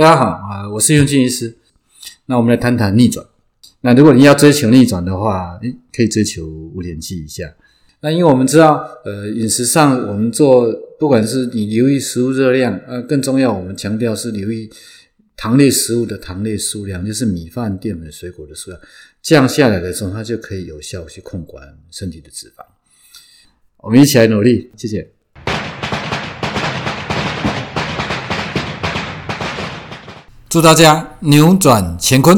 大家好啊，我是用静医师。那我们来谈谈逆转。那如果你要追求逆转的话，诶，可以追求五点七以下。那因为我们知道，呃，饮食上我们做，不管是你留意食物热量，呃，更重要，我们强调是留意糖类食物的糖类数量，就是米饭、淀粉、水果的数量降下来的时候，它就可以有效去控管身体的脂肪。我们一起来努力，谢谢。祝大家扭转乾坤。